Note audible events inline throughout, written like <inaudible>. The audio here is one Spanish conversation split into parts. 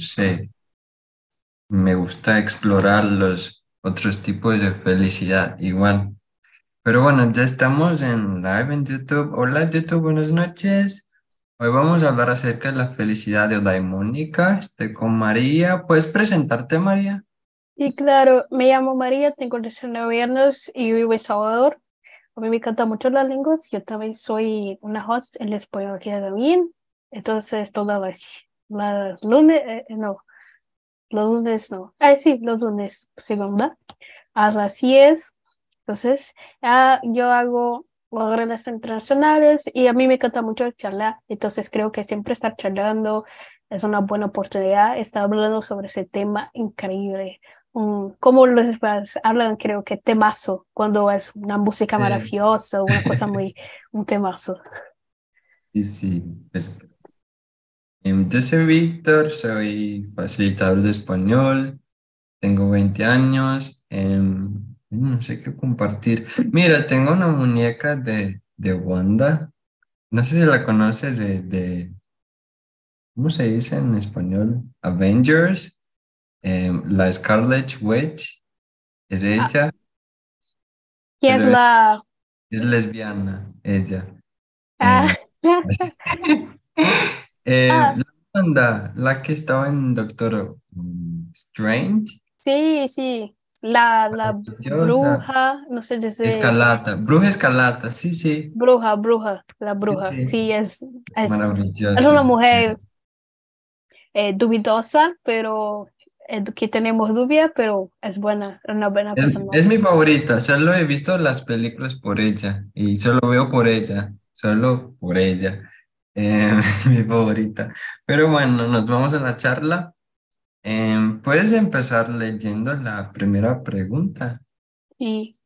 sé, me gusta explorar los otros tipos de felicidad igual. Pero bueno, ya estamos en live en YouTube. Hola YouTube, buenas noches. Hoy vamos a hablar acerca de la felicidad de Odaimónica. Estoy con María. ¿Puedes presentarte, María? Y claro, me llamo María, tengo 19 años y vivo en Salvador. A mí me encantan mucho las lenguas. Yo también soy una host en el español aquí también. Entonces, todas las, las lunes, eh, no, los lunes no. Ah, sí, los lunes, segunda, a las 10. Entonces, ah, yo hago relaciones internacionales y a mí me encanta mucho charlar. Entonces, creo que siempre estar charlando es una buena oportunidad. Estar hablando sobre ese tema increíble como los hablan, creo que temazo, cuando es una música maravillosa, una cosa muy, <laughs> un temazo. Sí, sí. Em, yo soy Víctor, soy facilitador de español, tengo 20 años, em, no sé qué compartir. Mira, tengo una muñeca de, de Wanda, no sé si la conoces, de, de, ¿cómo se dice en español? Avengers. Em, la Scarlet Witch es ah. ella. ¿Quién es la...? Es lesbiana, ella. Ah. Em, <laughs> <laughs> em, ah. La la que estaba en Doctor Strange. Sí, sí. La, la bruja, no sé desde... Escalata, bruja escalata, sí, sí. Bruja, bruja, la bruja, sí, es, es, es una mujer eh, dubidosa, pero que tenemos duda, pero es buena, una buena persona. Es, mi favorita, solo he visto las películas por ella y solo veo por ella, solo por ella. Eh, <laughs> mi favorita. Pero bueno, nos vamos a la charla. Em, ¿Puedes empezar leyendo la primera pregunta? Y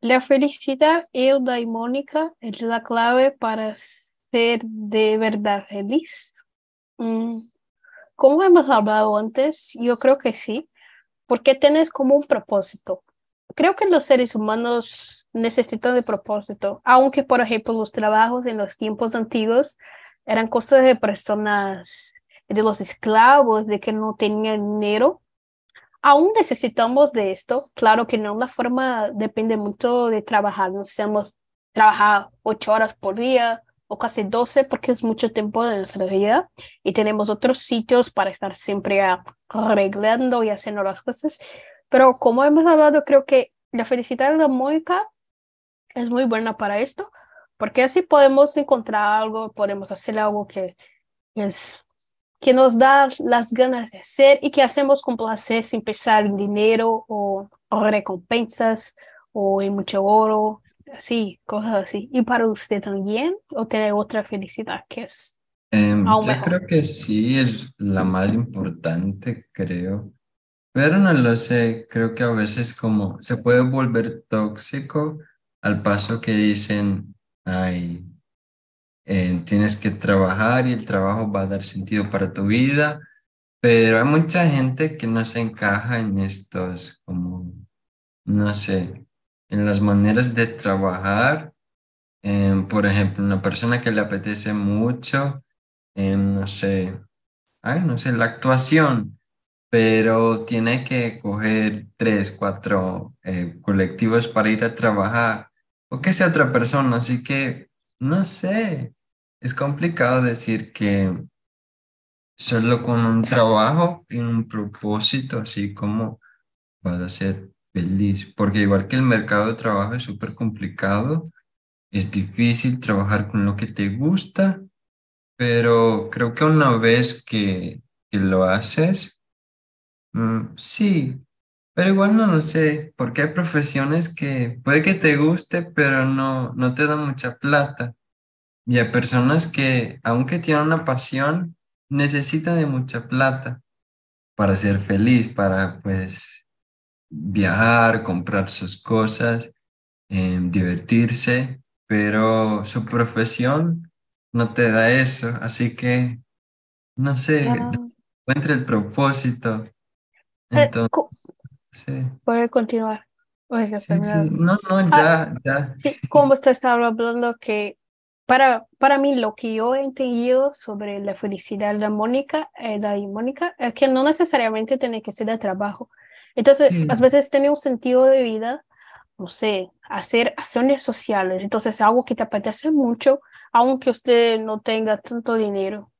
la felicidad eudaimónica es la clave para ser de verdad feliz. Mm, como hemos hablado antes, yo creo que sí, porque tienes como un propósito. Creo que los seres humanos necesitan de propósito, aunque por ejemplo los trabajos en los tiempos antiguos eran cosas de personas, de los esclavos, de que no tenían dinero. Aún necesitamos de esto, claro que no, la forma depende mucho de trabajar, no seamos trabajar ocho horas por día o casi 12 porque es mucho tiempo de nuestra vida y tenemos otros sitios para estar siempre arreglando y haciendo las cosas. Pero como hemos hablado, creo que la felicidad de la Mónica es muy buena para esto porque así podemos encontrar algo, podemos hacer algo que es que nos da las ganas de hacer y que hacemos con placer sin pensar en dinero o, o recompensas o en mucho oro Sí, cosas así. ¿Y para usted también? ¿O tiene otra felicidad que es em, yo creo que sí, es la más importante, creo. Pero no lo sé, creo que a veces como se puede volver tóxico al paso que dicen, ay, eh, tienes que trabajar y el trabajo va a dar sentido para tu vida, pero hay mucha gente que no se encaja en estos, como, no sé, en las maneras de trabajar. Em, por ejemplo, una persona que le apetece mucho, em, no sé, ay, no sé, la actuación, pero tiene que coger tres, cuatro eh, colectivos para ir a trabajar, o que sea otra persona, así que, no sé, es complicado decir que solo con un trabajo y un propósito, así como vas a ser feliz, porque igual que el mercado de trabajo es súper complicado, es difícil trabajar con lo que te gusta, pero creo que una vez que, que lo haces, mm, sí, pero igual no lo sé, porque hay profesiones que puede que te guste, pero no, no te dan mucha plata. Y hay personas que, aunque tienen una pasión, necesitan de mucha plata para ser feliz, para pues viajar, comprar sus cosas, em, divertirse, pero su profesión no te da eso, así que, no sé, encuentra el propósito. Eh, Entonces, sí. Puede continuar. No, no, ya, ya. Sí, como usted estaba hablando que para, para mí lo que yo he entendido sobre la felicidad de Mónica, eh, de Mónica es que no necesariamente tiene que ser de trabajo. Entonces, a veces tiene un sentido de vida, no sé, hacer acciones sociales. Entonces, algo que te apetece mucho, aunque usted no tenga tanto dinero.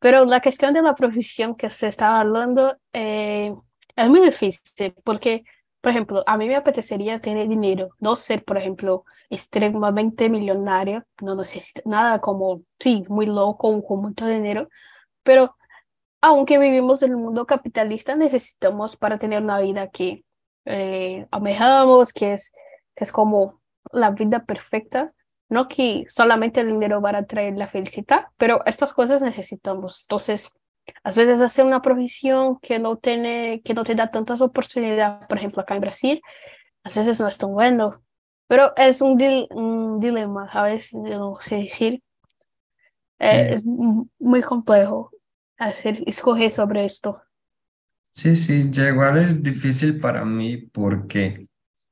Pero la cuestión de la profesión que se está hablando eh, es muy difícil porque, por ejemplo, a mí me apetecería tener dinero, no ser, por ejemplo, extremadamente millonario, no necesito nada como, sí, muy loco, con mucho dinero, pero aunque vivimos en el mundo capitalista, necesitamos para tener una vida que eh, amejamos, que es, que es como la vida perfecta, no que solamente el dinero va a traer la felicidad, pero estas cosas necesitamos. Entonces, a veces hacer una profesión que no, tiene, que no te da tantas oportunidades, por ejemplo, acá en Brasil, a veces no es tan bueno. Pero es un, un dilema, a veces no sé decir. Eh, es muy complejo hacer, escoger sobre esto. Sí, sí, ya igual es difícil para mí porque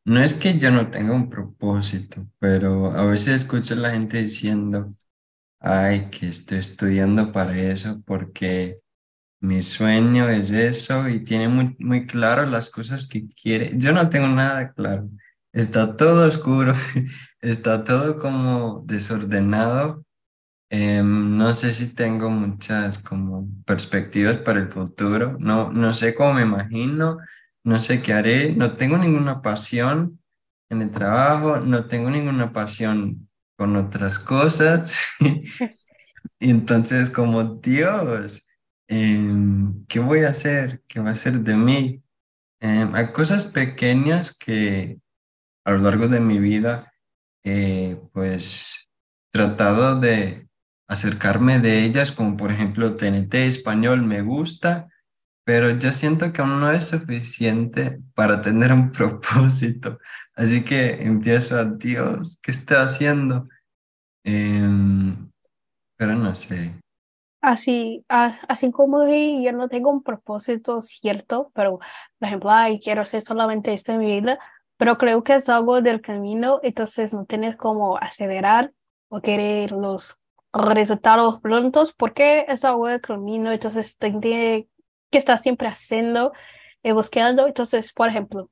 no es que yo no tenga un propósito, pero a veces escucho a la gente diciendo, ay, que estoy estudiando para eso porque mi sueño es eso y tiene muy, muy claro las cosas que quiere. Yo no tengo nada claro. Está todo oscuro, <laughs> está todo como desordenado. Em, no sé si tengo muchas como perspectivas para el futuro. No, no sé cómo me imagino, no sé qué haré. No tengo ninguna pasión en el trabajo, no tengo ninguna pasión con otras cosas. y <laughs> <laughs> entonces como Dios, ¿qué voy a hacer? ¿Qué va a hacer de mí? Em, hay cosas pequeñas que a lo largo de mi vida, eh, pues tratado de acercarme de ellas, como por ejemplo TNT español me gusta, pero yo siento que aún no es suficiente para tener un <laughs> propósito. Así que empiezo a Dios, ¿qué está haciendo? Em, pero no sé. Así, así como yo no tengo un propósito cierto, pero por ejemplo, ay, quiero hacer solamente esto en mi vida, pero creo que es algo del camino, entonces no tienes como acelerar o querer los resultados prontos porque es algo del camino, entonces tiene que estar siempre haciendo y buscando. Entonces, por ejemplo,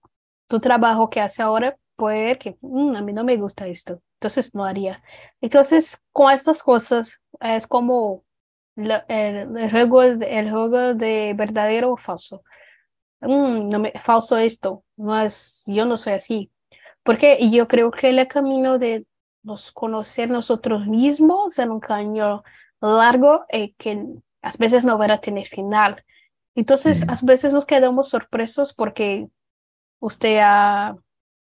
tu trabajo que hace ahora puede que mm, a mí no me gusta esto, entonces no haría. Entonces, con estas cosas es como el, el, juego, el juego de verdadero o falso. Mm, no me, falso esto, no es, yo no soy así. Porque yo creo que el camino de nos conocer nosotros mismos en un camino largo eh, que a veces no va a tener final. Entonces, a veces nos quedamos sorpresos porque usted ha,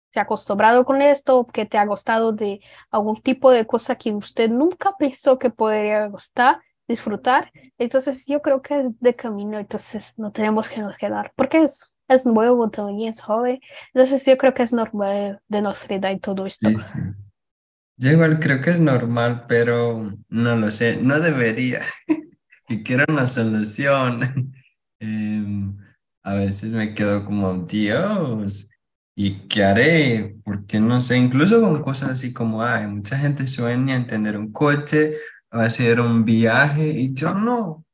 se ha acostumbrado con esto, que te ha gustado de algún tipo de cosa que usted nunca pensó que podría gustar disfrutar. Entonces yo creo que de camino, entonces no tenemos que nos quedar, porque es, es nuevo todavía, es joven. Entonces yo creo que es normal de nuestra edad y todo esto. Yo igual creo que es normal, pero no lo sé, no debería. <laughs> y quiero una solución. <laughs> Em, a veces me quedo como, Dios, ¿y qué haré? Porque no sé, incluso con cosas así como, hay mucha gente sueña en tener un coche va a hacer un viaje y yo no,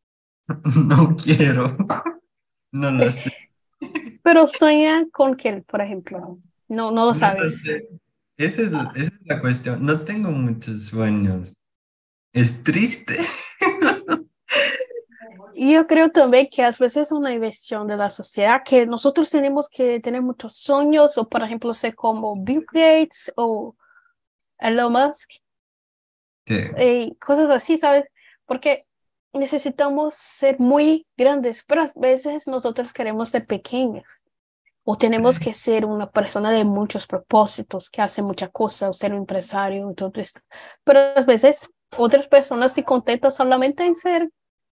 <laughs> no quiero, <laughs> no lo sé. Pero sueña con qué, por ejemplo, no, no lo sabes. Esa, es, esa es la cuestión, no tengo muchos sueños, es triste. Yo creo también que a veces es una inversión de la sociedad que nosotros tenemos que tener muchos sueños o por ejemplo ser como Bill Gates o Elon Musk y cosas así, ¿sabes? Porque necesitamos ser muy grandes, pero a veces nosotros queremos ser pequeños. O tenemos que ser una persona de muchos propósitos, que hace muchas cosas, o ser un empresario, esto. Pero a veces otras personas se contentan solamente en ser,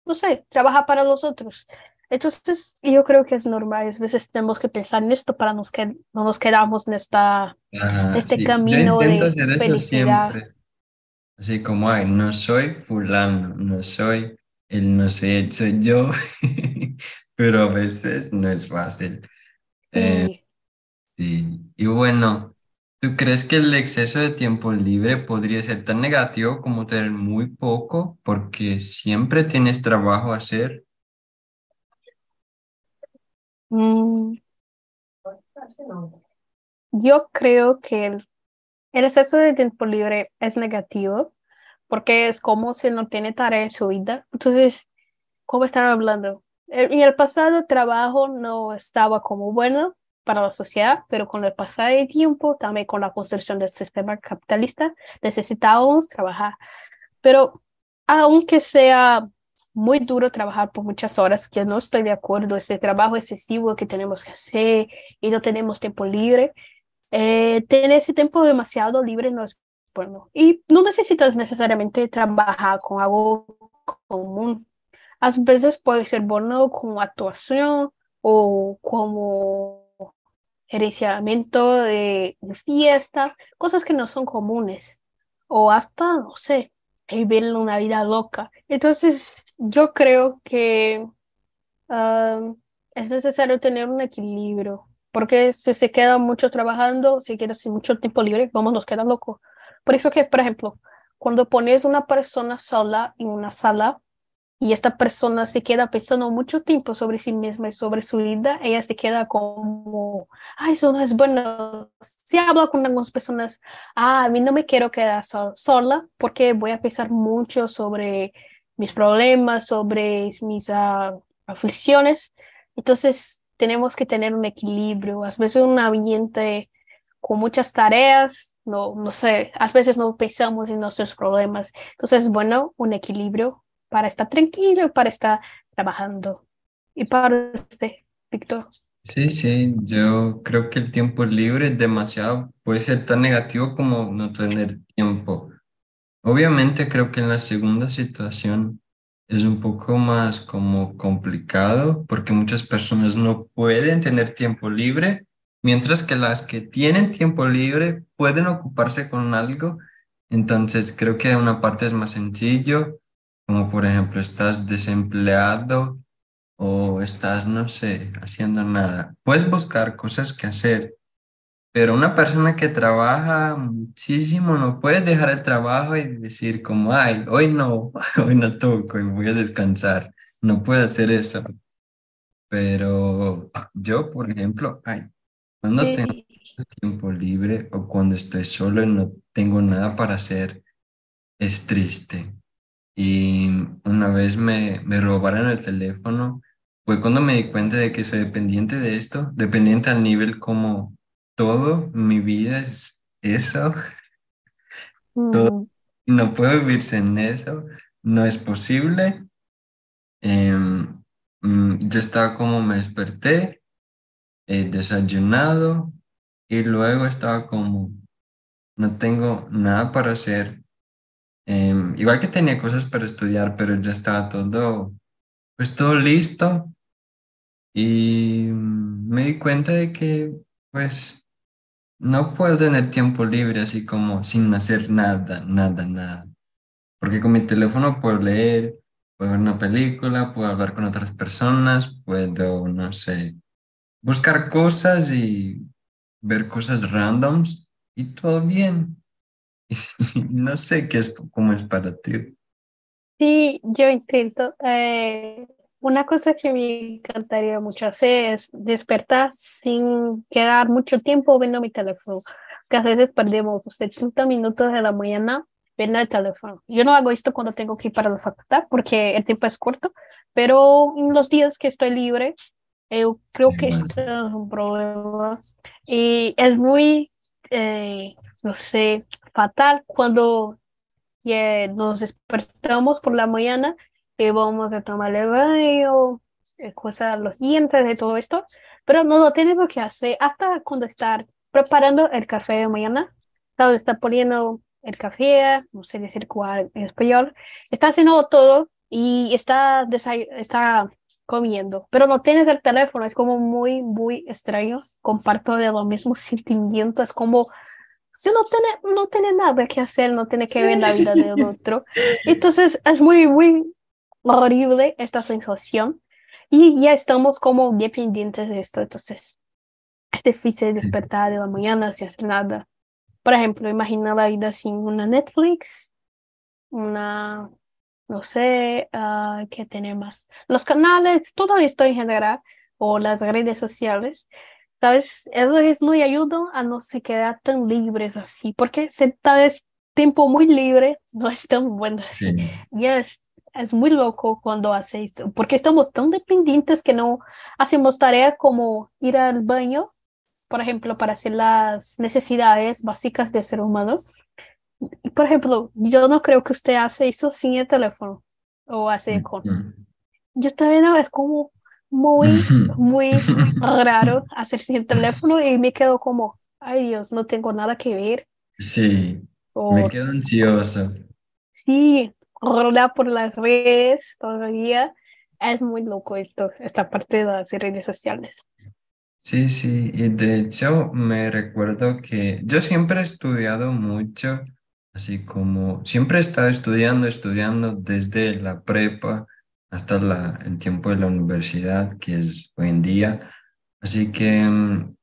no sé, trabajar para los otros. Entonces, yo creo que es normal. A veces tenemos que pensar en esto para nos que no nos quedamos en esta, este camino de felicidad. Así como, ay, no soy fulano, no soy el no sé, soy yo, <laughs> pero a veces no es fácil. Eh, sí. Y bueno, ¿Tú crees que el exceso de tiempo libre podría ser tan negativo como tener muy poco porque siempre tienes trabajo a hacer? Mm, yo creo que el, el exceso de tiempo libre es negativo porque es como si no tiene tarea en su vida. Entonces, ¿cómo están hablando? En el pasado trabajo no estaba como bueno para la sociedad, pero con el pasar del tiempo, también con la construcción del sistema capitalista, necesitábamos trabajar. Pero aunque sea muy duro trabajar por muchas horas, que no estoy de acuerdo, ese trabajo excesivo que tenemos que hacer y no tenemos tiempo libre, eh, tener ese tiempo demasiado libre no es bueno. Y no necesitas necesariamente trabajar con algo común. A veces puede ser bueno con actuación o como gerenciamiento de, fiestas, cosas que no son comunes, o hasta, no sé, vivir una vida loca. Entonces, yo creo que es necesario tener un equilibrio, porque si se queda mucho trabajando, si queda sin mucho tiempo libre, vamos, nos queda loco. Por eso que, por ejemplo, cuando pones una persona sola en una sala, y esta persona se queda pensando mucho tiempo sobre sí misma y sobre su vida, ella se queda como, ay, eso no es bueno. Si hablo con algunas personas, ah, a mí no me quiero quedar sola porque voy a pensar mucho sobre mis problemas, sobre mis uh, aflicciones. Entonces, tenemos que tener un equilibrio. A veces un ambiente con muchas tareas, no, no sé, a veces no pensamos en nuestros problemas. Entonces, bueno, un equilibrio para estar tranquilo, para estar trabajando. ¿Y para usted, Víctor? Sí, sí, yo creo que el tiempo libre es demasiado, puede ser tan negativo como no tener tiempo. Obviamente creo que en la segunda situación es un poco más como complicado porque muchas personas no pueden tener tiempo libre, mientras que las que tienen tiempo libre pueden ocuparse con algo. Entonces creo que una parte es más sencillo como por ejemplo estás desempleado o estás, no sé, haciendo nada. Puedes buscar cosas que hacer, pero una persona que trabaja muchísimo no puede dejar el trabajo y decir como, ay, hoy no, <laughs> hoy no toco y voy a descansar. No puede hacer eso. Pero yo, por ejemplo, ay, cuando tengo tiempo libre o cuando estoy solo y no tengo nada para hacer, es triste y una vez me, me robaron el teléfono. Fue cuando me di cuenta de que soy dependiente de esto, dependiente al nivel como todo mi vida es eso. Todo, mm. no puedo vivir sin eso, no es posible. Em, mm, yo estaba como me desperté, desayunado y luego estaba como, no tengo nada para hacer Em, igual que tenía cosas para estudiar, pero ya estaba todo, pues todo listo y mm, me di cuenta de que pues no puedo tener tiempo libre así como sin hacer nada, nada, nada. Porque con mi teléfono puedo leer, puedo ver una película, puedo hablar con otras personas, puedo, no sé, buscar cosas y ver cosas randoms y todo bien. <laughs> no sé qué es, cómo es para ti. Sí, yo intento. Eh, una cosa que me encantaría mucho hacer es despertar sin quedar mucho tiempo viendo mi teléfono. Que a veces perdemos 70 minutos de la mañana viendo el teléfono. Yo no hago esto cuando tengo que ir para la facultad porque el tiempo es corto, pero en los días que estoy libre, yo creo que esto es un problema. Y es muy, eh, no sé, fatal cuando nos despertamos por la mañana y vamos a tomar el baño, eh, cosas, los dientes de todo esto, pero no lo tenemos que hacer hasta cuando estar preparando el café de mañana, cuando está poniendo el café, no sé decir cuál en español, está haciendo todo y está, está comiendo, pero no tienes el teléfono, es como muy, muy extraño, comparto de los mismos <laughs> sentimientos, es como si no tiene, no tiene nada que hacer, no tiene que ver la vida del otro. <laughs> Entonces es muy, muy horrible esta sensación y ya estamos como dependientes de esto. Entonces es difícil despertar de la mañana sin hacer nada. por ejemplo, imagina la vida sin una Netflix, una, no sé, uh, ¿qué tenemos? Los canales, todo esto en general, o las redes sociales, ¿sabes? Eso es muy ayuda a no se quedar tan libres así, porque si es tiempo muy libre, no es tan bueno así. <laughs> Y es, es muy loco cuando hace eso, porque estamos tan dependientes que no hacemos tareas como ir al baño, por ejemplo, para hacer las necesidades básicas de ser humanos. Y, por ejemplo, yo no creo que usted hace eso sin el teléfono o hace con. Yo también no, es como muy, <laughs> muy raro hacer sin el teléfono y me quedo como, ay Dios, no tengo nada que ver. Sí, me quedo ansioso. Sí, rolar por las redes todavía. Es muy loco esto, esta parte de las redes sociales. Sí, sí, y de hecho me recuerdo que yo siempre he estudiado mucho, así como siempre he estado estudiando, estudiando desde la prepa hasta la, el tiempo de la universidad, que es hoy en día. Así que mm,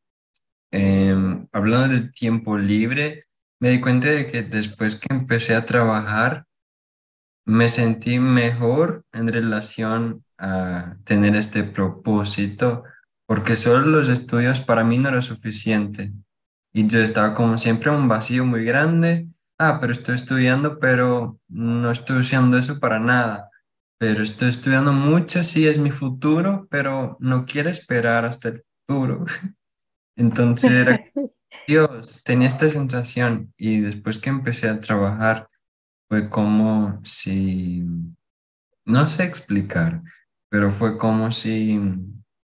em, hablando de tiempo libre, me di cuenta de que después que empecé a trabajar, me sentí mejor en relación a tener este propósito, porque solo los estudios para mí no era suficiente. Y yo estaba como siempre en un vacío muy grande. Ah, pero estoy estudiando, pero no estoy usando eso para nada pero estoy estudiando mucho, sí es mi futuro, pero no quiero esperar hasta el futuro. <laughs> Entonces era, <laughs> Dios, tenía esta sensación y después que empecé a trabajar fue como si, no sé explicar, pero fue como si,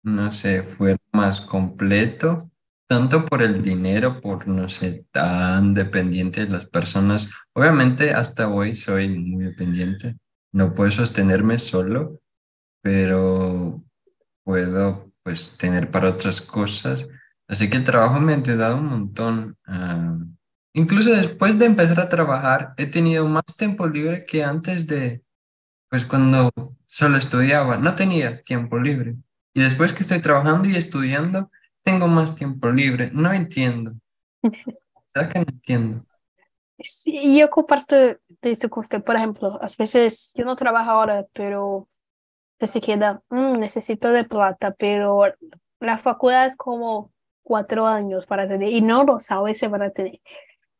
no sé, fuera más completo, tanto por el dinero, por no ser tan dependiente de las personas. Obviamente hasta hoy soy muy dependiente no puedo sostenerme solo, pero puedo pues tener para otras cosas. Así que el trabajo me ha ayudado un montón. Incluso después de empezar a trabajar, he tenido más tiempo libre que antes de, pues cuando solo estudiaba, no tenía tiempo libre. Y después que estoy trabajando y estudiando, tengo más tiempo libre. No entiendo. <laughs> ¿Sabes que no entiendo? Sí, yo comparto de eso con usted. Por ejemplo, a veces yo no trabajo ahora, pero se queda, mm, necesito de plata, pero la facultad es como cuatro años para tener y no lo sabe se van a tener.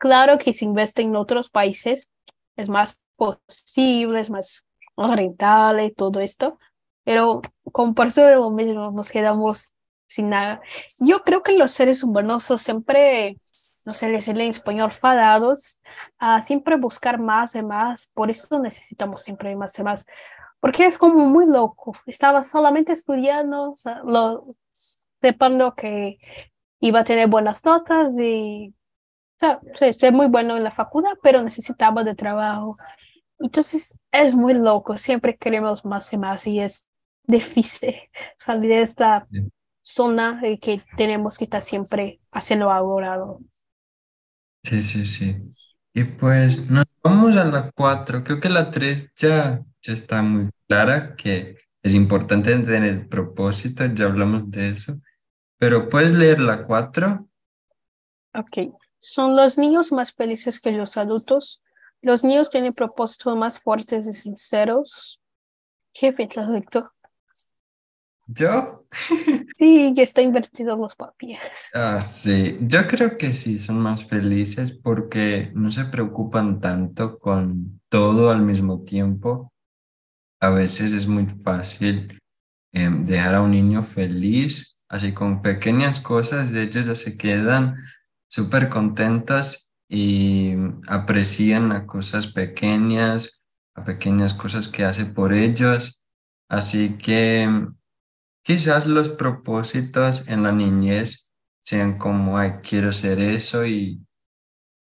Claro que si investe en otros países es más posible, es más rentable todo esto, pero comparto lo mismo, nos quedamos sin nada. Yo creo que los seres humanos siempre no sé decirle en español, fadados a siempre buscar más y más. Por eso necesitamos siempre más y más. Porque es como muy loco. Estaba solamente estudiando, lo, sepando que iba a tener buenas notas y sea, ser muy bueno en la facultad, pero necesitaba de trabajo. Entonces es muy loco. Siempre queremos más y más y es difícil <laughs> salir de esta zona que tenemos que estar siempre haciendo algo. Sí, sí, sí. Y pues nos vamos a la 4. Creo que la 3 ya, ya está muy clara, que es importante tener el propósito, ya hablamos de eso. Pero ¿puedes leer la 4? Ok. Son los niños más felices que los adultos. Los niños tienen propósitos más fuertes y sinceros. ¿Qué piensas, Víctor? ¿Yo? <laughs> Sí, ya está invertido los papiers. Ah, sí, yo creo que sí, son más felices porque no se preocupan tanto con todo al mismo tiempo. A veces es muy fácil em, dejar a un niño feliz, así con pequeñas cosas, de ellos ya se quedan súper contentos y aprecian a cosas pequeñas, a pequeñas cosas que hace por ellos. Así que Quizás los propósitos en la niñez sean como, ay, quiero ser eso y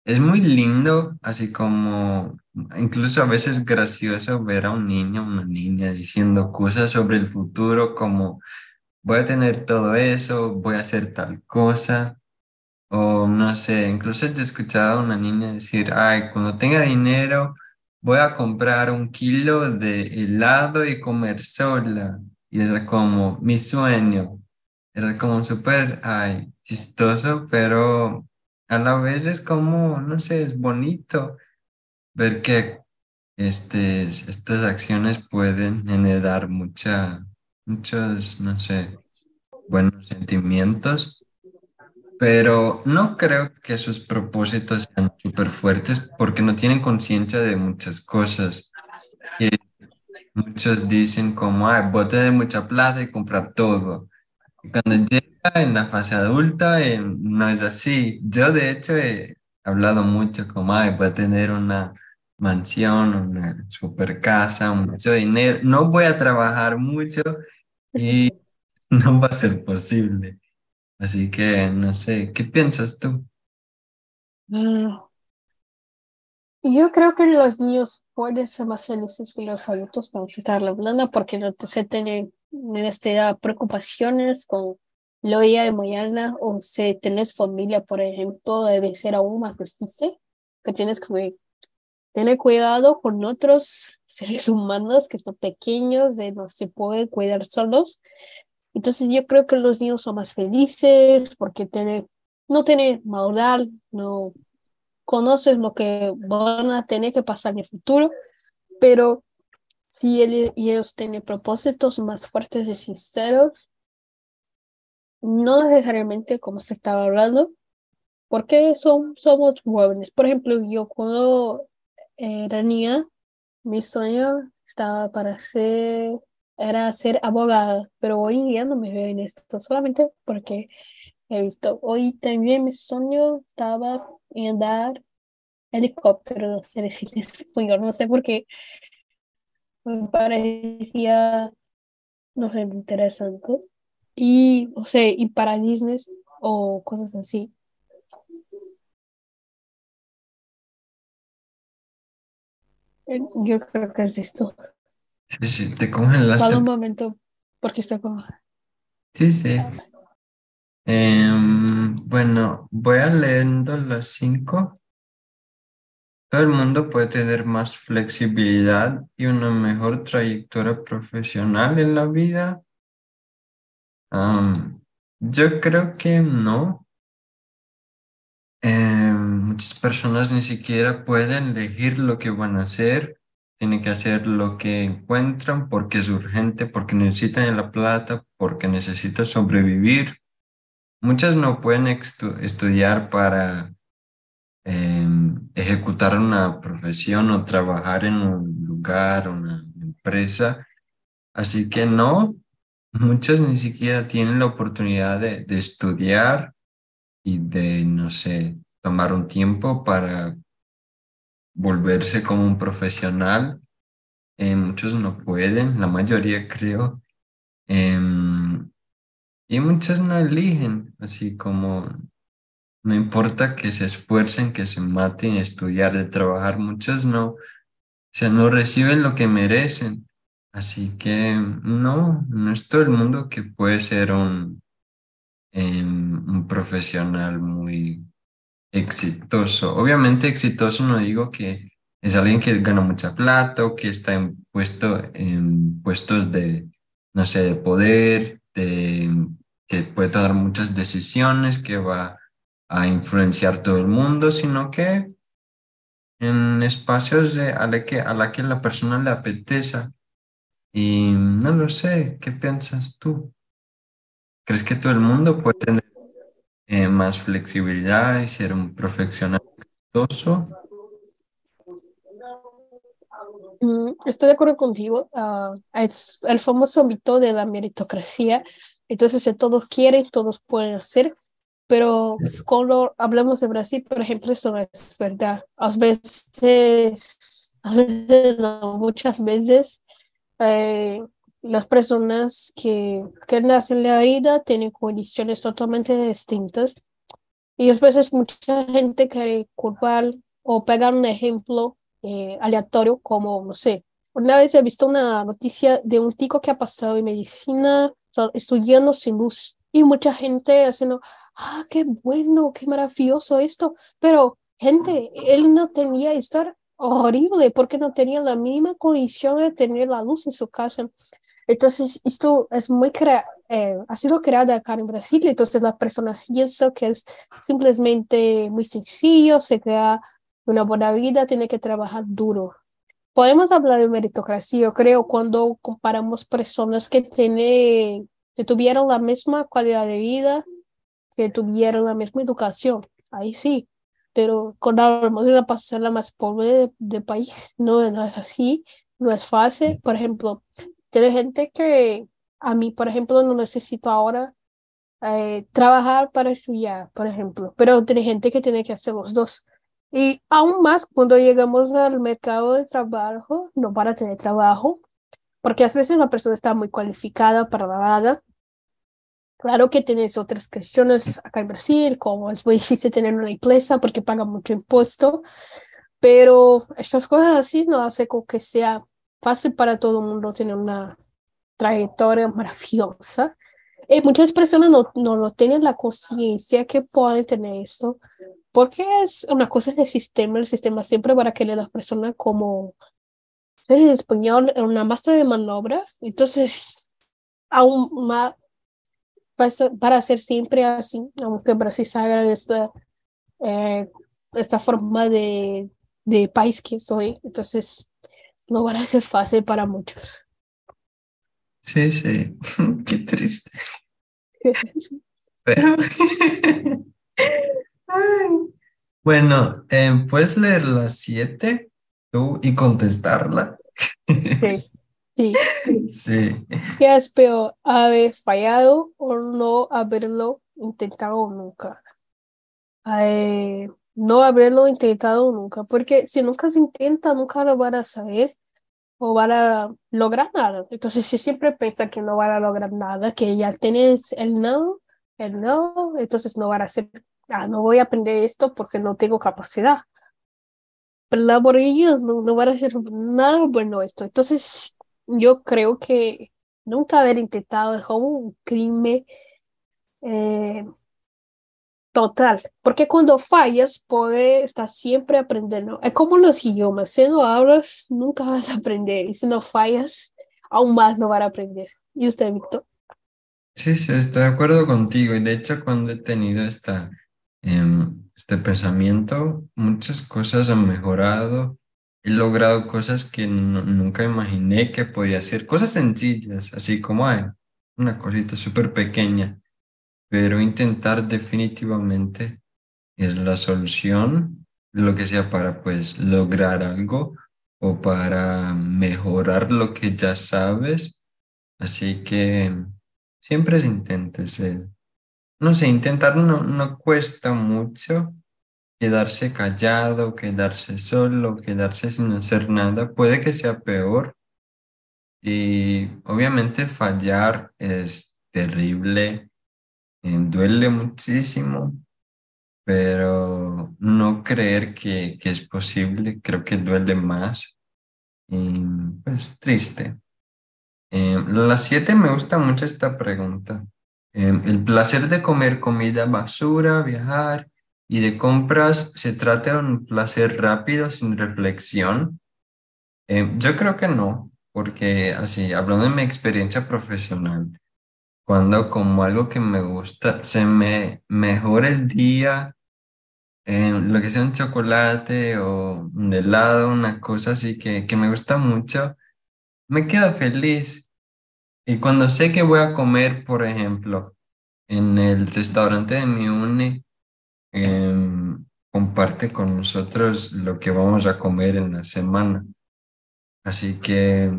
es muy lindo, así como incluso a veces gracioso ver a un niño, una niña diciendo cosas sobre el futuro como voy a tener todo eso, voy a hacer tal cosa, o no sé, incluso he escuchado a una niña decir, ay, cuando tenga dinero voy a comprar un kilo de helado y comer sola y era como mi sueño. Era como súper, ay, chistoso, pero a la vez es como, no sé, es bonito ver que este, estas acciones pueden generar mucha, muchos, no sé, buenos sentimientos, pero no creo que sus propósitos sean súper fuertes porque no tienen conciencia de muchas cosas. Que muchos dicen como, ay, a tener mucha plata y comprar todo. Y cuando llega en la fase adulta, no es así. Yo, de hecho, he hablado mucho como, ay, voy a tener una mansión, una super casa, mucho dinero, no voy a trabajar mucho y <laughs> no va a ser posible. Así que no sé, ¿qué piensas tú? Mm, Yo creo que los niños pueden ser más felices que los adultos cuando se está hablando porque no se tienen este, preocupaciones con lo día de mañana o si tienes familia, por ejemplo, debe ser aún más difícil que tienes que tener cuidado con otros seres humanos que son pequeños, de no se pueden cuidar solos. Entonces yo creo que los niños son más felices porque tienen, no tienen maldad, no conoces lo que van a tener que pasar en el futuro, pero si él- ellos tienen propósitos más fuertes y sinceros, no necesariamente como se estaba hablando, porque son, somos jóvenes. Por ejemplo, yo cuando era niña, mi sueño estaba para ser, era ser abogada, pero hoy día no me veo en esto, solamente porque he visto. Hoy también mi sueño estaba en andar helicóptero, no sé decir <laughs> español, no sé por qué me parecía, no sé, interesante. Y, o sea, y para Disney o cosas así. Eh, Yo creo que es esto. Sí, sí, te Solo congelaste. un momento, porque estoy como... Sí, sí. Em, bueno, voy a leyendo los cinco. Todo el mundo puede tener más flexibilidad y una mejor trayectoria profesional en la vida. Yo creo que no. Eh, muchas personas ni siquiera pueden elegir lo que van a hacer, tienen que hacer lo que encuentran porque es urgente, porque necesitan la plata, porque necesitan sobrevivir. Muchas no pueden estu- estudiar para eh, ejecutar una profesión o trabajar en un lugar, una empresa. Así que no, muchas ni siquiera tienen la oportunidad de, de estudiar y de, no sé, tomar un tiempo para volverse como un profesional. Eh, muchos no pueden, la mayoría creo. Em, y muchos no eligen, así como no importa que se esfuercen, que se maten, estudiar, de trabajar, muchos no, o sea, no reciben lo que merecen. Así que no, no es todo el mundo que puede ser un, em, un profesional muy exitoso. Obviamente exitoso no digo que es alguien que gana mucha plata o que está en, puesto, en puestos de, no sé, de poder, de, que puede tomar muchas decisiones, que va a influenciar todo el mundo, sino que en espacios de, a, la que, a la que la persona le apetece. Y no lo sé, ¿qué piensas tú? ¿Crees que todo el mundo puede tener eh, más flexibilidad y ser un profesional exitoso? Mm, Estoy de acuerdo contigo. ah, es el famoso mito de la meritocracia. Entonces, si todos quieren, todos pueden hacer. Pero pues, cuando hablamos de Brasil, por ejemplo, eso no es verdad. A veces, a veces no, muchas veces, eh, las personas que, que nacen en la vida tienen condiciones totalmente distintas. Y a veces mucha gente quiere culpar o pegar un ejemplo eh, aleatorio como, no sé, una vez he visto una noticia de un tico que ha pasado en medicina estudiando sin luz y mucha gente haciendo, ah, qué bueno, qué maravilloso esto, pero gente, él no tenía estar horrible porque no tenía la mínima condición de tener la luz en su casa. Entonces, esto es muy crea eh, ha sido creado acá en Brasil, entonces la persona piensa que es simplemente muy sencillo, se crea una buena vida, tiene que trabajar duro. Podemos hablar de meritocracia, yo creo, cuando comparamos personas que, tiene, que tuvieron la misma calidad de vida, que tuvieron la misma educación, ahí sí, pero cuando hablamos de la parcela más pobre del país, no, no es así, no es fácil. Por ejemplo, tiene gente que a mí, por ejemplo, no necesito ahora eh, trabajar para estudiar, por ejemplo, pero tiene gente que tiene que hacer los dos. Y aún más cuando llegamos al mercado de trabajo, no para tener trabajo, porque a veces la persona está muy cualificada para nada. Claro que tienes otras cuestiones acá en Brasil, como es muy difícil tener una empresa porque paga mucho impuesto, pero estas cosas así no hace con que sea fácil para todo el mundo tener una trayectoria maravillosa. Y muchas personas no, no, no tienen la conciencia que pueden tener esto, porque es una cosa del sistema, el sistema siempre va a querer a las personas como en español, una masa de maniobra, entonces aún más para ser siempre así, aunque Brasil de esta, eh, esta forma de, de país que soy, entonces no va a ser fácil para muchos. Sí, sí, <laughs> qué triste. <laughs> <laughs> Pero... Bueno, eh, ¿puedes leer las siete tú y contestarla? Sí. Sí. Sí. ¿Qué es peor, haber fallado o no haberlo intentado nunca? Eh, no haberlo intentado nunca, porque si nunca se intenta, nunca lo van a saber o van a lograr nada. Entonces, si siempre piensa que no van a lograr nada, que ya tienes el no, el no, entonces no van a hacer, ah, no voy a aprender esto porque no tengo capacidad. Pero por ellos no, no van a hacer nada bueno esto. Entonces, yo creo que nunca haber intentado es como un crimen eh, Total, porque cuando fallas puedes estar siempre aprendiendo. Es como los idiomas, si no hablas nunca vas a aprender y si no fallas aún más no vas a aprender. ¿Y usted, Víctor? Sí, sí, estoy de acuerdo contigo y de hecho cuando he tenido esta, em, este pensamiento, muchas cosas han mejorado, he logrado cosas que nunca imaginé que podía hacer, cosas sencillas, así como hay una cosita súper pequeña pero intentar definitivamente es la solución, lo que sea para pues lograr algo o para mejorar lo que ya sabes. Así que siempre se intente no sé, intentar no, no cuesta mucho. Quedarse callado, quedarse solo, quedarse sin hacer nada, puede que sea peor. Y obviamente fallar es terrible, eh, duele muchísimo, pero no creer que, que, es posible, creo que duele más. Y pues triste. Eh, las siete me gusta mucho esta pregunta. Eh, el placer de comer comida basura, viajar y de compras, ¿se trata de un placer rápido sin reflexión? yo creo que no, porque así, hablando de mi experiencia profesional, cuando como algo que me gusta, se me mejora el día, en lo que sea un chocolate o un helado, una cosa así que, que me gusta mucho, me quedo feliz. Y cuando sé que voy a comer, por ejemplo, en el restaurante de mi uni, em, comparte con nosotros lo que vamos a comer en la semana. Así que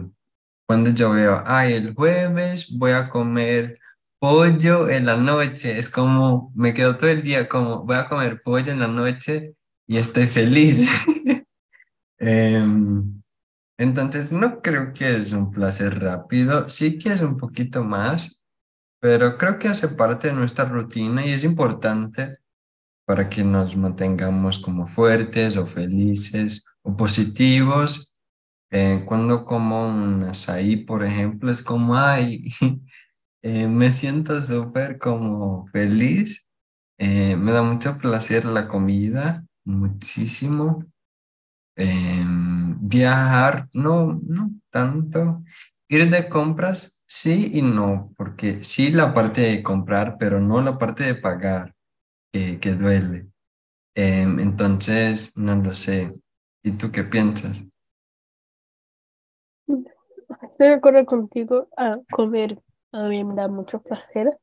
cuando yo veo, ay, el jueves voy a comer pollo en la noche, es como, me quedo todo el día como, voy a comer pollo en la noche y estoy feliz. <laughs> Em, entonces, no creo que es un placer rápido, sí que es un poquito más, pero creo que hace parte de nuestra rutina y es importante para que nos mantengamos como fuertes o felices o positivos. Eh, cuando como un azaí, por ejemplo, es como, ay, eh, me siento súper como feliz. Eh, me da mucho placer la comida, muchísimo. viajar, no, no tanto. Ir de compras, sí y no, porque sí la parte de comprar, pero no la parte de pagar, que, duele. Entonces, no lo sé. ¿Y tú qué piensas? Estoy de acuerdo contigo. A comer a mí me da mucho placer,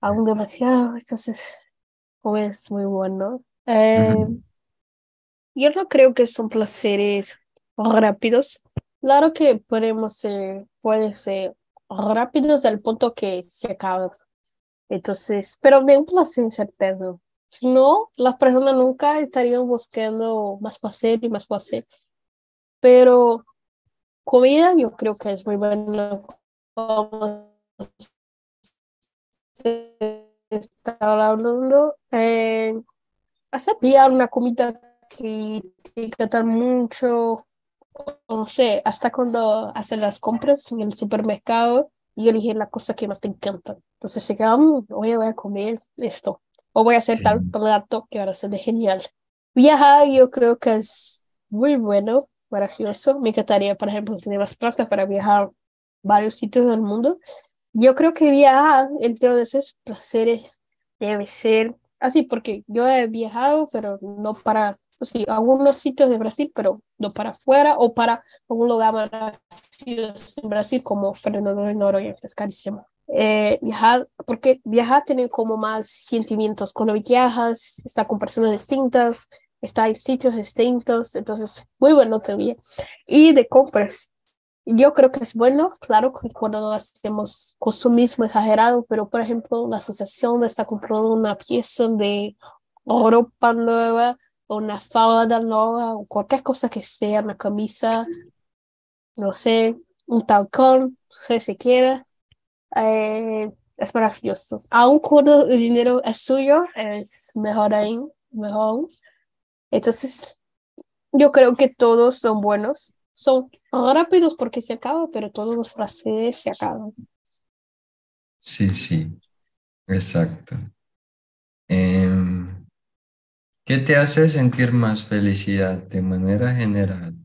aún demasiado, entonces es muy bueno. Eh, yo no creo que son placeres rápidos. Claro que podemos ser, puede ser rápidos al punto que se acaban. Entonces, pero de un placer incertero. Si no, las personas nunca estarían buscando más placer y más placer. Pero comida yo creo que es muy bueno. Estaba hablando, eh, una comida que que estar mucho, no sé, hasta cuando hacen las compras en el supermercado y eligen la cosa que más te encanta. Entonces, se queda, mm, voy a comer esto o voy a hacer tal plato que ahora se de genial. Viajar yo creo que es muy bueno, maravilloso. Me encantaría, por ejemplo, tener más plata para viajar varios sitios del mundo. Yo creo que viajar entre de esos placeres debe ser así, porque yo he viajado, pero no para, sí, algunos sitios de Brasil, pero no para afuera o para un lugar maravilloso en Brasil como Fernando de Noronha, es carísimo eh, viajar, porque viajar tiene como más sentimientos. Cuando viajas, está con personas distintas, está en sitios distintos, entonces muy bueno también. Y de compras, yo creo que es bueno, claro, cuando no hacemos consumismo exagerado, pero por ejemplo, la sensación de estar comprando una pieza de ropa nueva, una falda nueva, o cualquier cosa que sea, una camisa, no sé, un talcón, no sé si quiera, eh, es maravilloso. Aun cuando el dinero es suyo, es mejor ahí, mejor. Entonces, yo creo que todos son buenos. Son rápidos porque se acaban, pero todos los frases se acaban. Sí, sí, exacto. Em, ¿Qué te hace sentir más felicidad de manera general?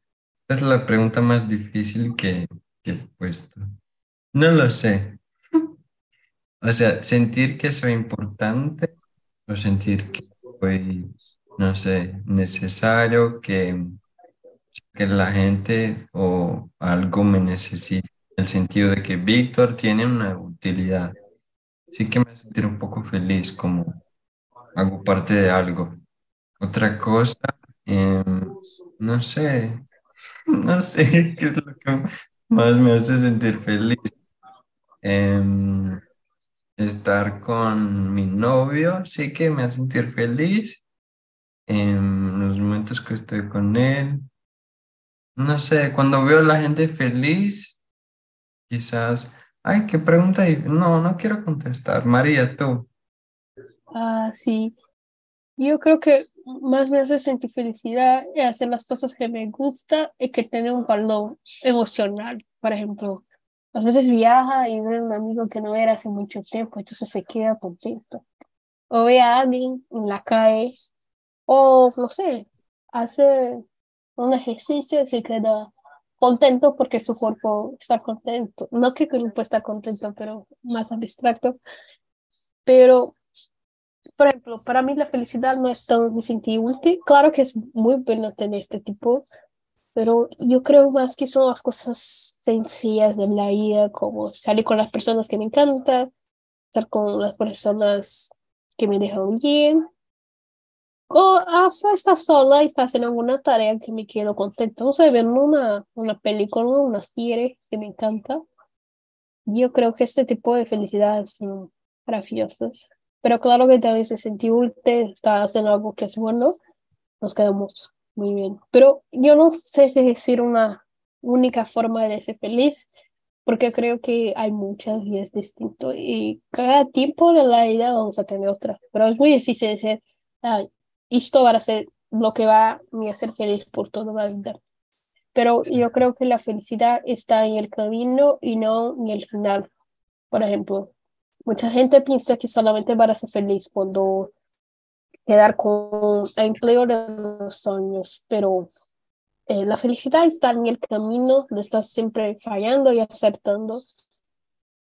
Es la pregunta más difícil que, que he puesto. No lo sé. O sea, sentir que soy importante o sentir que soy, no sé, necesario, que, que la gente o algo me necesita. El sentido de que Víctor tiene una utilidad. Sí que me sentir un poco feliz, como hago parte de algo. Otra cosa, em, no sé, <laughs> no sé <laughs> qué es lo que más me hace sentir feliz. Em, estar con mi novio, sí que me hace sentir feliz en los momentos que estoy con él. No sé, cuando veo a la gente feliz, quizás, ay, qué pregunta, no, no quiero contestar. María, tú. Ah, sí. Yo creo que más me hace sentir felicidad y hacer las cosas que me gusta y que tener un valor emocional. Por ejemplo, a veces viaja y ve a un amigo que no era hace mucho tiempo, entonces se queda contento. O ve a alguien en la calle, o no sé, hace un ejercicio y se queda contento porque su cuerpo está contento. No que el cuerpo está contento, pero más abstracto. Pero, por ejemplo, para mí la felicidad no es tan me sentí útil. Claro que es muy bueno tener este tipo pero yo creo más que son las cosas sencillas de la vida, como salir con las personas que me encantan, estar con las personas que me dejan bien, o hasta estar sola y estar haciendo alguna tarea que me quedo contento, o sea, ver una, una película, una serie que me encanta. Yo creo que este tipo de felicidades son maravillosas. Pero claro que también se sentir útil, está haciendo algo que es bueno, nos quedamos muy bien. Pero yo no sé decir una única forma de ser feliz, porque creo que hay muchas y es distinto. Y cada tiempo de la vida vamos a tener otra. Pero es muy difícil decir, ah, esto va a ser lo que va a me hacer feliz por toda la vida. Pero yo creo que la felicidad está en el camino y no en el final. Por ejemplo, mucha gente piensa que solamente va a ser feliz cuando quedar con el empleo de los sueños, pero eh, la felicidad está en el camino de estar siempre fallando y acertando.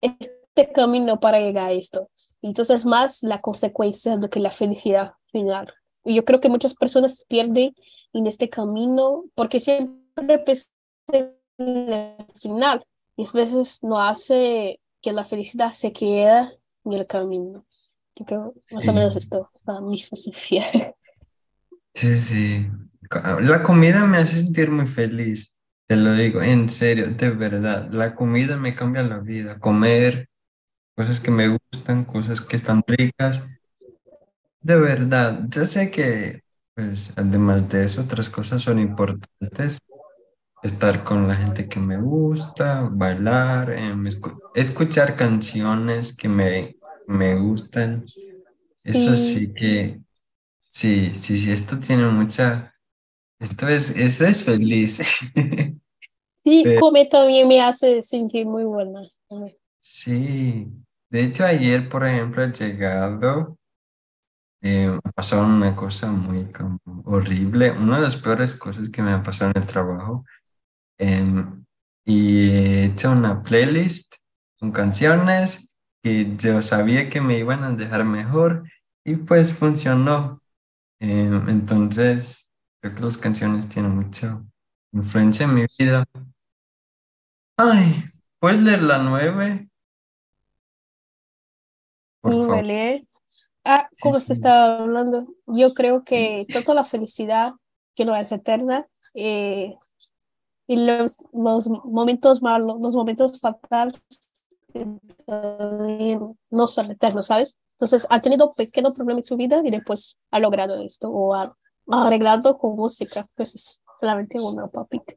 este camino para llegar a esto. Entonces, más la consecuencia de que la felicidad final. Y yo creo que muchas personas pierden en este camino porque siempre piensan en el final y a veces no hace que la felicidad se quede en el camino. Yo creo más o menos esto, para mi filosofía. Sí, sí. La comida me hace sentir muy feliz, te lo digo, en serio, de verdad. La comida me cambia la vida. Comer cosas que me gustan, cosas que están ricas. De verdad, yo sé que, pues, además de eso, otras cosas son importantes. Estar con la gente que me gusta, bailar, em, escuchar canciones que me, me gustan. Eso sí que, sí, sí, sí, esto tiene mucha, esto es, es feliz. <laughs> Sí, comer también me hace sentir muy buena. Sí, de hecho ayer, por ejemplo, he llegado, eh, pasó una cosa muy horrible, una de las peores cosas que me ha pasado en el trabajo. Em, y he hecho una playlist con canciones que yo sabía que me iban a dejar mejor y pues funcionó. Em, entonces, creo que las canciones tienen mucha influencia en mi vida. Ay, ¿puedes leer la nueve? Por favor. Ah, como se estaba hablando, yo creo que toda la felicidad que no es eterna eh, y los, los momentos malos, los momentos fatales no son eternos, ¿sabes? Entonces ha tenido un pequeño problema en su vida y después ha logrado esto o ha, arreglado con música, pues es solamente una papita.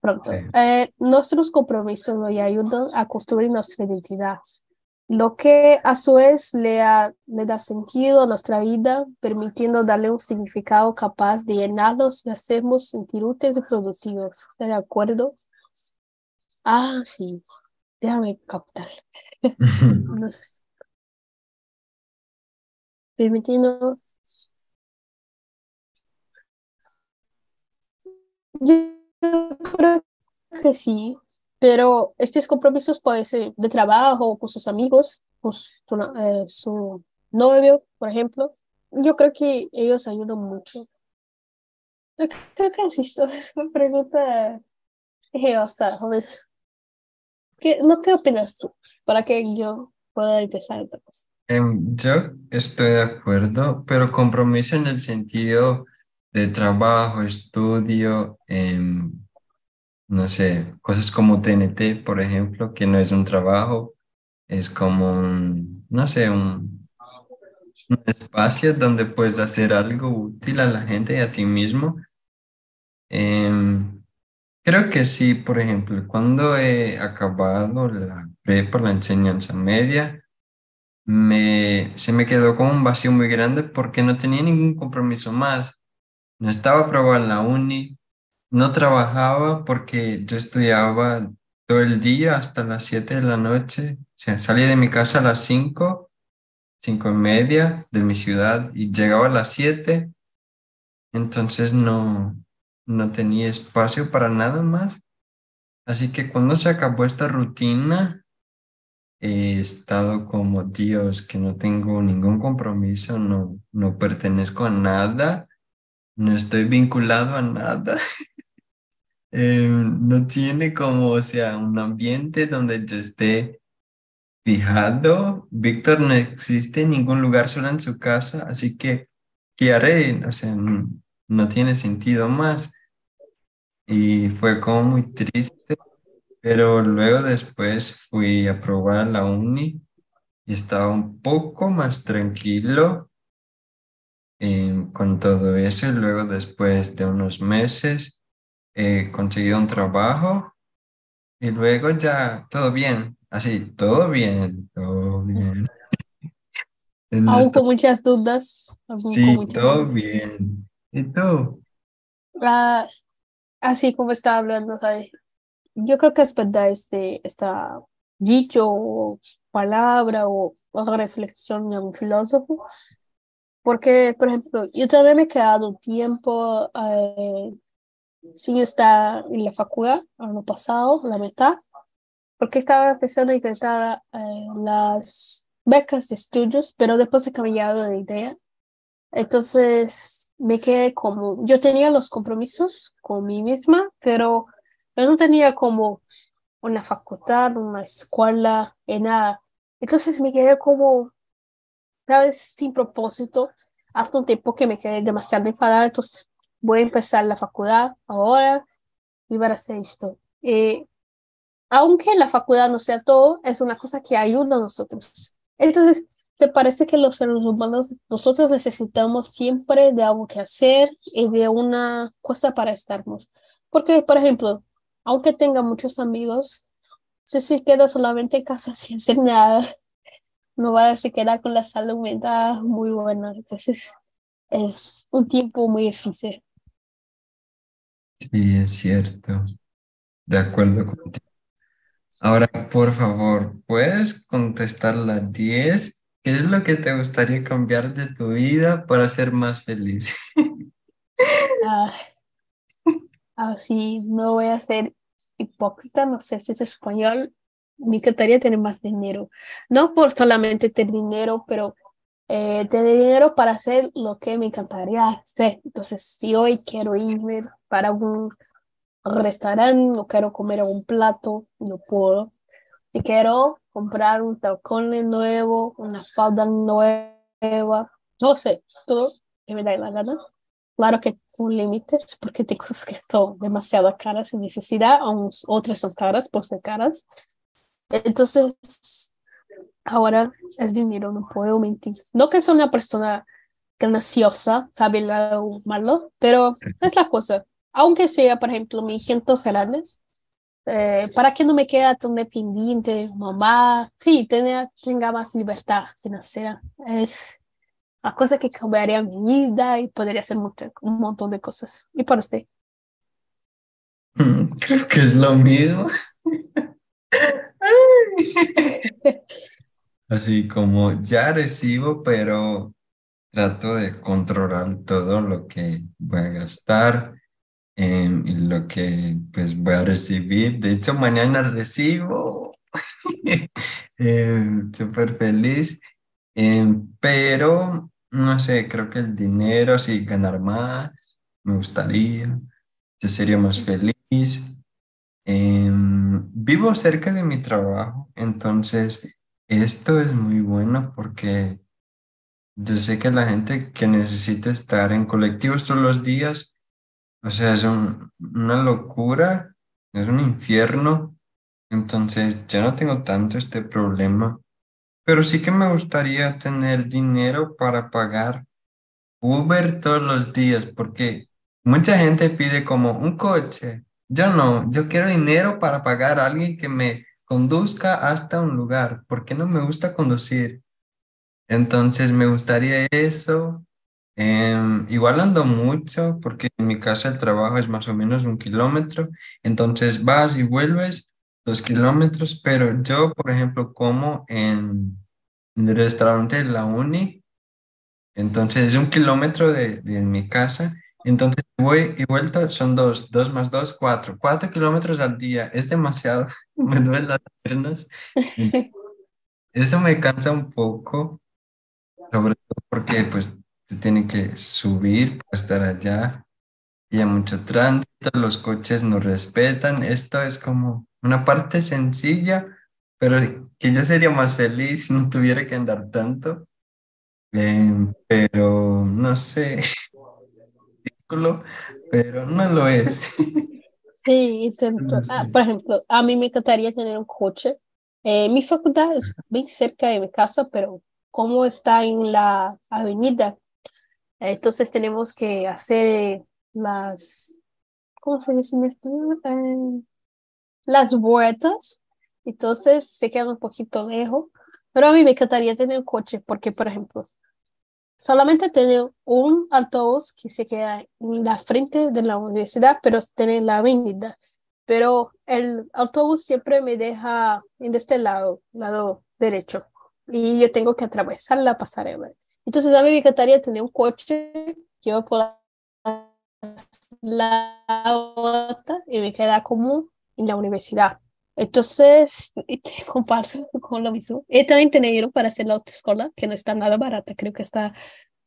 Pronto. Eh, nuestros compromisos nos ayudan a construir nuestra identidad, lo que a su vez le, le da sentido a nuestra vida, permitiendo darle un significado capaz de llenarlos y hacernos sentir útiles y productivos. ¿Está de acuerdo? Ah, sí. Déjame captar. <laughs> Permitiendo. Yo creo que sí, pero estos compromisos pueden ser de trabajo, con sus amigos, con su, eh, su novio, por ejemplo. Yo creo que ellos ayudan mucho. Creo que esto <laughs> es una pregunta geosa. ¿Qué, no, ¿Qué opinas tú? Para que yo pueda empezar cosa. Em, yo estoy de acuerdo, pero compromiso en el sentido de trabajo, estudio, eh, no sé, cosas como TNT, por ejemplo, que no es un trabajo, es como un, no sé, un, espacio donde puedes hacer algo útil a la gente y a ti mismo. Em, creo que sí, por ejemplo, cuando he acabado la prepa, la enseñanza media, me, se me quedó como un vacío muy grande porque no tenía ningún compromiso más. No estaba aprobado en la uni, no trabajaba porque yo estudiaba todo el día hasta las 7 de la noche. O sea, salí de mi casa a las 5, 5 y media de mi ciudad y llegaba a las 7. Entonces no, no tenía espacio para nada más. Así que cuando se acabó esta rutina, he estado como, Dios, que no tengo ningún compromiso, no, no pertenezco a nada, no estoy vinculado a nada. <laughs> Eh, no tiene como, o sea, un ambiente donde yo esté fijado. Víctor no existe en ningún lugar, solo en su casa, así que, ¿qué haré? O sea, no, tiene sentido más. Y fue como muy triste, pero luego después fui a probar la uni y estaba un poco más tranquilo eh, con todo eso. Luego después de unos meses he conseguido un trabajo y luego ya todo bien, así, todo bien, todo bien. <laughs> Aún con muchas dudas. Sí, todo bien. ¿Y tú? Ah, así como estaba hablando, yo creo que es verdad este, esta dicho o palabra o, reflexión de un filósofo, porque, por ejemplo, yo también me he quedado tiempo eh, sí está en la facultad, año pasado, la mitad, porque estaba empezando a intentar eh, las becas de estudios, pero después he cambiado de idea. Entonces me quedé como, yo tenía los compromisos con mí misma, pero yo no tenía como una facultad, una escuela, en nada. Entonces me quedé como, ¿sabes? Sin propósito, hasta un tiempo que me quedé demasiado enfadada, entonces voy a empezar la facultad ahora y voy a hacer esto. Eh, aunque la facultad no sea todo, es una cosa que ayuda a nosotros. Entonces, ¿te parece que los seres humanos, nosotros necesitamos siempre de algo que hacer y de una cosa para estarnos? Porque, por ejemplo, aunque tenga muchos amigos, si se queda solamente en casa <laughs> sin hacer nada, no va a se queda con la salud mental muy buena. Entonces, es un tiempo muy difícil. Sí, es cierto. De acuerdo contigo. Ahora, por favor, ¿puedes contestar las 10? ¿Qué es lo que te gustaría cambiar de tu vida para ser más feliz? <laughs> Ah, así no voy a ser hipócrita, no sé si es español. Me encantaría tener más dinero. No por solamente tener dinero, pero eh, tener dinero para hacer lo que me encantaría hacer. Entonces, si hoy quiero irme para un restaurante o quiero comer un plato, no puedo. Si quiero comprar un talcón nuevo, una falda nueva, no sé, todo que me da la gana. Claro que con límites, porque tengo cosas que son demasiado caras sin necesidad, otras son caras por ser caras. Entonces, ahora es dinero, no puedo mentir. No que soy una persona graciosa, sabe lo malo, pero es la cosa. Aunque sea, por ejemplo, mis cientos grandes, eh, para que no me quede tan dependiente, mamá, sí, tenga, tenga más libertad financiera. Es la cosa que cambiaría mi vida y podría hacer mucho, un montón de cosas. ¿Y para usted? <laughs> Creo que es lo mismo. Así como ya recibo, pero trato de controlar todo lo que voy a gastar em, y lo que pues voy a recibir. De hecho, mañana recibo. <laughs> Em, súper feliz. Em, pero, no sé, creo que el dinero, sí, ganar más, me gustaría. Yo sería más feliz. Vivo cerca de mi trabajo, entonces esto es muy bueno porque yo sé que la gente que necesita estar en colectivos todos los días, o sea, es una locura, es un infierno. Entonces, yo no tengo tanto este problema, pero sí que me gustaría tener dinero para pagar Uber todos los días, porque mucha gente pide como un coche. Yo no, yo quiero dinero para pagar a alguien que me conduzca hasta un lugar, porque no me gusta conducir. Entonces me gustaría eso. Em, igual ando mucho porque en mi casa el trabajo es más o menos un kilómetro. Entonces vas y vuelves dos kilómetros, pero yo, por ejemplo, como en, el restaurante de la uni. Entonces es un kilómetro de, de mi casa entonces voy y vuelto, son dos, dos más dos, cuatro, cuatro kilómetros al día, es demasiado, <laughs> me duelen las piernas. <laughs> Eso me cansa un poco, sobre todo porque pues se tiene que subir para estar allá y hay mucho tránsito, los coches no respetan, esto es como una parte sencilla, pero que yo sería más feliz si <laughs> no tuviera que andar tanto, em, pero no sé. Pero no lo es. <laughs> Sí, ah, por ejemplo, a mí me encantaría tener un coche. Eh, mi facultad es bien cerca de mi casa, pero como está en la avenida, entonces tenemos que hacer las, ¿cómo se dice en español? Eh, las vueltas. Entonces se queda un poquito lejos. Pero a mí me encantaría tener un coche porque, por ejemplo, solamente tiene un autobús que se queda en la frente de la universidad, pero tiene la avenida. Pero el autobús siempre me deja en este lado, lado derecho, y yo tengo que atravesar la pasarela. Entonces a mí me encantaría tener un coche que yo pueda la otra y me queda como en la universidad. Entonces, <laughs> te comparto <laughs> con lo mismo. He también tenido para hacer la autoescuela, que no está nada barata, creo que está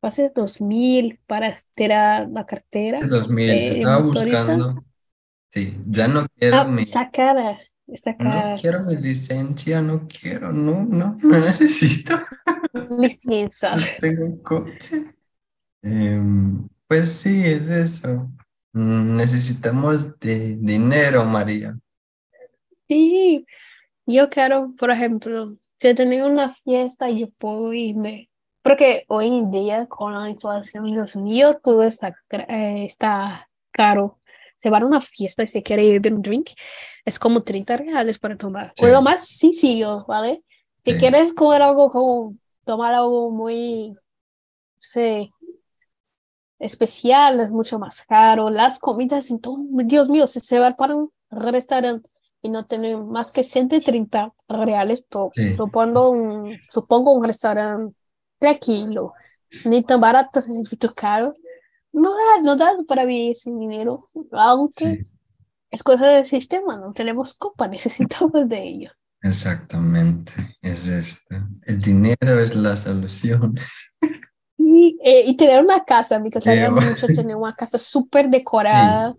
hace dos mil para tirar la cartera. 2000, eh, estaba buscando. Sí, ya no quiero Ah, mi, esa cara, esa no quiero mi licencia, no quiero, no, no, <laughs> no necesito. licencia. No tengo coche. Em, pues sí, es eso. Mm, Necesitamos de dinero, María. Sí, yo quiero, por ejemplo, si tengo una fiesta, yo puedo irme. Porque hoy en día, con la inflación, Dios mío, todo está, eh, está caro. Se va a una fiesta y se quiere beber un drink, es como 30 reales para tomar. O Sí. lo más sencillo, ¿vale? Si Sí. quieres comer algo como, tomar algo muy, no sé, especial, es mucho más caro. Las comidas, entonces, Dios mío, si se va para un restaurante y no tiene más que 130 reales, to- Sí. supongo un, supongo un restaurante tranquilo, ni tan barato ni tan caro, no da, no da para vivir sin dinero, aunque Sí, es cosa del sistema, no tenemos culpa, <laughs> necesitamos de ello. exactamente, es esto. El dinero es la solución. Y, eh, y tener una casa, me Creo. mucho tener una casa súper decorada,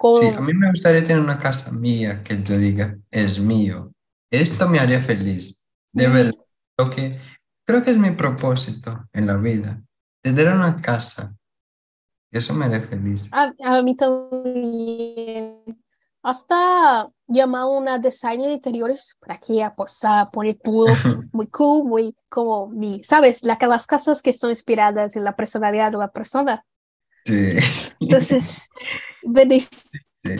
con... Sí, a mí me gustaría tener una casa mía que yo diga, es mío. Esto me haría feliz. De verdad, lo que creo que es mi propósito en la vida, tener una casa. Eso me haría feliz. A, a mí también. Hasta llamar una designer de interiores para que pueda poner todo <laughs> muy cool, muy como mi, ¿sabes? La, las casas que son inspiradas en la personalidad de la persona. Sí, Entonces, sí.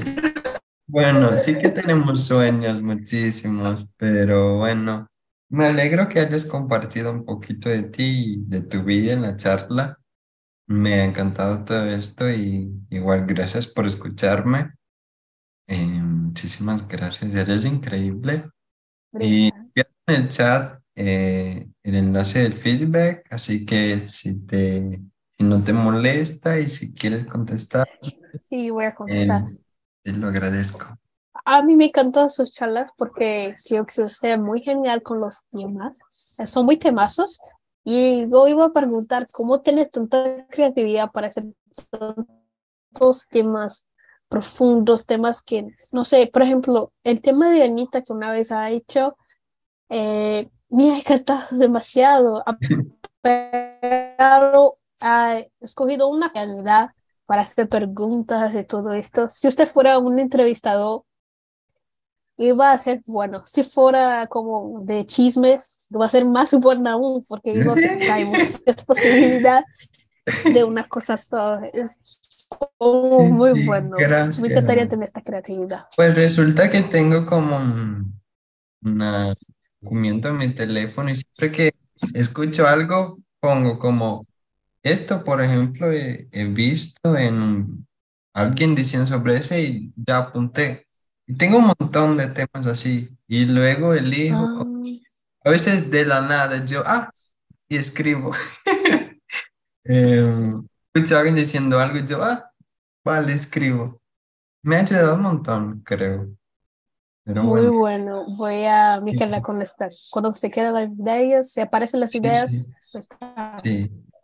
Bueno, sí que tenemos sueños muchísimos, pero bueno, me alegro que hayas compartido un poquito de ti y de tu vida en la charla. Me ha encantado todo esto y igual gracias por escucharme. Eh, muchísimas gracias, eres increíble. Y en el chat eh, el enlace del feedback, así que si te, si no te molesta y si quieres contestar, sí, voy a eh, contestar. te lo agradezco. A mí me encantan sus charlas porque siento que usted es muy genial con los temas. Son muy temazos. Y yo iba a preguntar cómo tiene tanta creatividad para hacer tantos temas profundos, temas que, no sé, por ejemplo, el tema de Anita que una vez ha hecho, eh, me ha encantado demasiado. <laughs> Pero ha escogido una calidad para hacer preguntas de todo esto. Si usted fuera un entrevistador, iba a ser bueno. Si fuera como de chismes, va a ser más bueno aún, porque digo que <laughs> hay muchas posibilidades de una cosa sola. Es como muy sí, bueno. gracias. Me encantaría tener esta creatividad. Pues resulta que tengo como un una- documento en mi teléfono y siempre que escucho algo pongo como esto, por ejemplo, he, he visto en alguien diciendo sobre ese y ya apunté. Y tengo un montón de temas así y luego elijo, Ah, a veces de la nada yo, ah, y escribo. <laughs> Em, escucho a alguien diciendo algo y yo, ah, vale, escribo. Me ha ayudado un montón, creo. Pero muy bueno, bueno. Voy a quedar con estas. Cuando se quedan las ideas, se aparecen las Sí, ideas, sí. pues está sí.